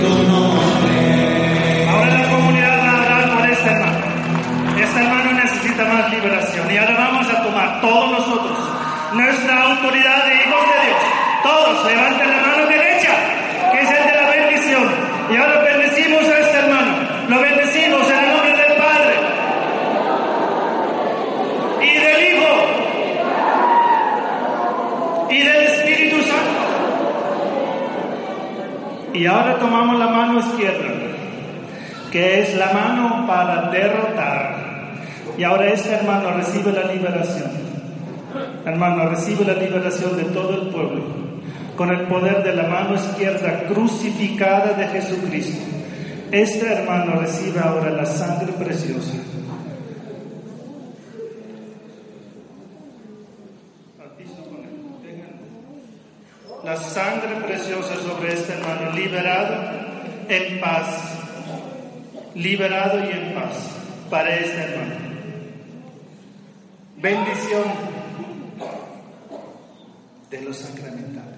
Ahora la comunidad va a hablar por este hermano. Este hermano necesita más liberación. Y ahora vamos a tomar todos nosotros nuestra autoridad de hijos de Dios. Todos levanten la Y ahora tomamos la mano izquierda, que es la mano para derrotar. Y ahora este hermano recibe la liberación. Hermano, recibe la liberación de todo el pueblo con el poder de la mano izquierda crucificada de Jesucristo. Este hermano recibe ahora la sangre preciosa la sangre preciosa sobre este hermano, liberado en paz, liberado y en paz para este hermano. Bendición de los sacramentales.